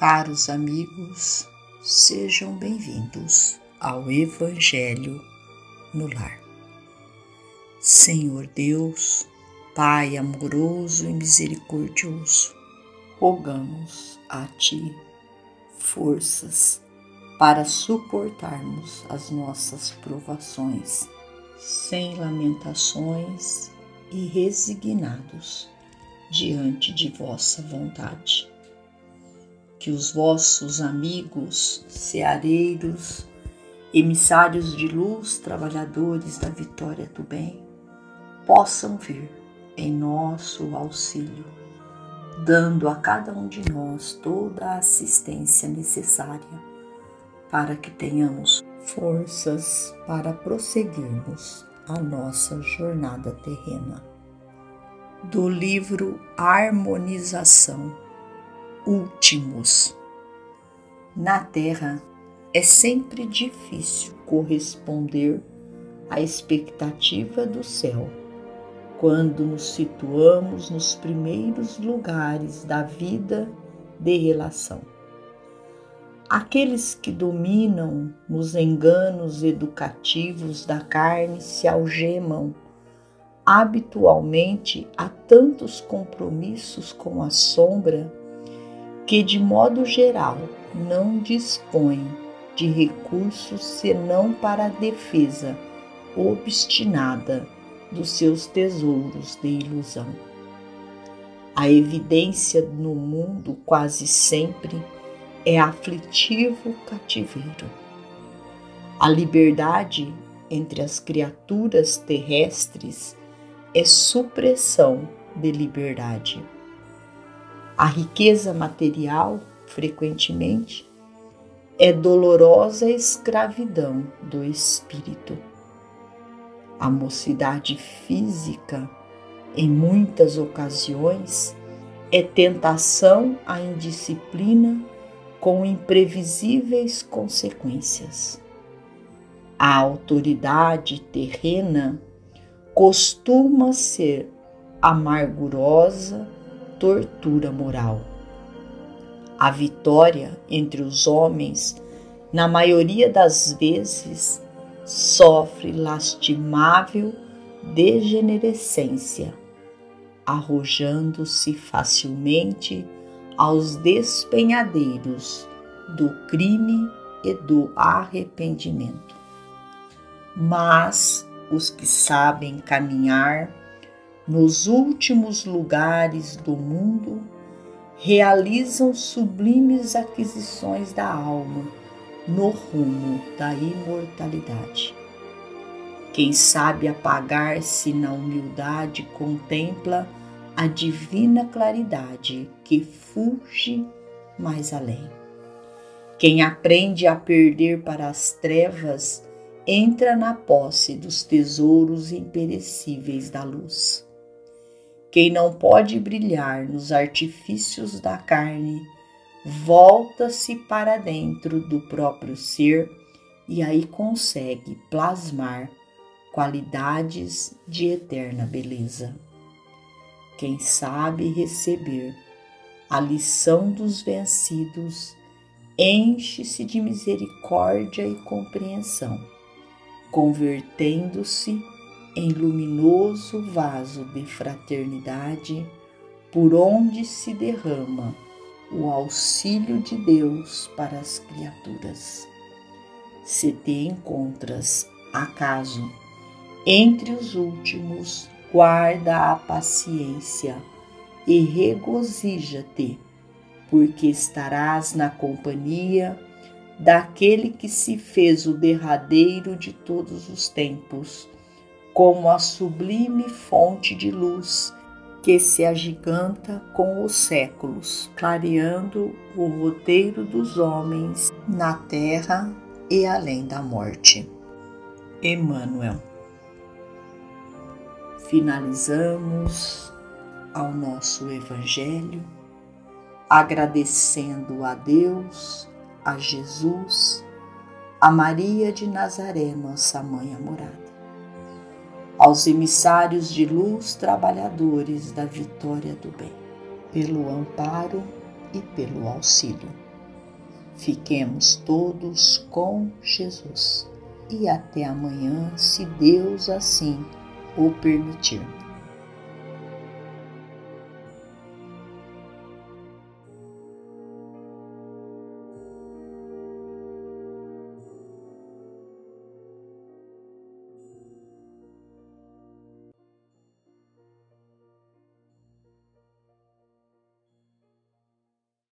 Caros amigos, sejam bem-vindos ao Evangelho no Lar. Senhor Deus, Pai amoroso e misericordioso, rogamos a Ti forças para suportarmos as nossas provações sem lamentações e resignados diante de vossa vontade que os vossos amigos, ceareiros, emissários de luz, trabalhadores da vitória do bem, possam vir em nosso auxílio, dando a cada um de nós toda a assistência necessária para que tenhamos forças para prosseguirmos a nossa jornada terrena. Do livro Harmonização últimos. Na Terra é sempre difícil corresponder à expectativa do céu quando nos situamos nos primeiros lugares da vida de relação. Aqueles que dominam nos enganos educativos da carne se algemam habitualmente a tantos compromissos com a sombra que, de modo geral, não dispõe de recursos senão para a defesa obstinada dos seus tesouros de ilusão. A evidência no mundo quase sempre é aflitivo cativeiro. A liberdade entre as criaturas terrestres é supressão de liberdade. A riqueza material, frequentemente, é dolorosa escravidão do espírito. A mocidade física, em muitas ocasiões, é tentação à indisciplina com imprevisíveis consequências. A autoridade terrena costuma ser amargurosa tortura moral. A vitória entre os homens, na maioria das vezes, sofre lastimável degenerescência, arrojando-se facilmente aos despenhadeiros do crime e do arrependimento. Mas os que sabem caminhar nos últimos lugares do mundo, realizam sublimes aquisições da alma no rumo da imortalidade. Quem sabe apagar-se na humildade contempla a divina claridade que fulge mais além. Quem aprende a perder para as trevas entra na posse dos tesouros imperecíveis da luz. Quem não pode brilhar nos artifícios da carne, volta-se para dentro do próprio ser e aí consegue plasmar qualidades de eterna beleza. Quem sabe receber a lição dos vencidos enche-se de misericórdia e compreensão, convertendo-se em luminoso vaso de fraternidade por onde se derrama o auxílio de Deus para as criaturas. Se te encontras, acaso, entre os últimos, guarda a paciência e regozija-te, porque estarás na companhia daquele que se fez o derradeiro de todos os tempos como a sublime fonte de luz que se agiganta com os séculos, clareando o roteiro dos homens na terra e além da morte. Emmanuel. Finalizamos ao nosso Evangelho agradecendo a Deus, a Jesus, a Maria de Nazaré, nossa mãe amorada aos emissários de luz, trabalhadores da vitória do bem, pelo amparo e pelo auxílio. Fiquemos todos com Jesus. E até amanhã, se Deus assim o permitir.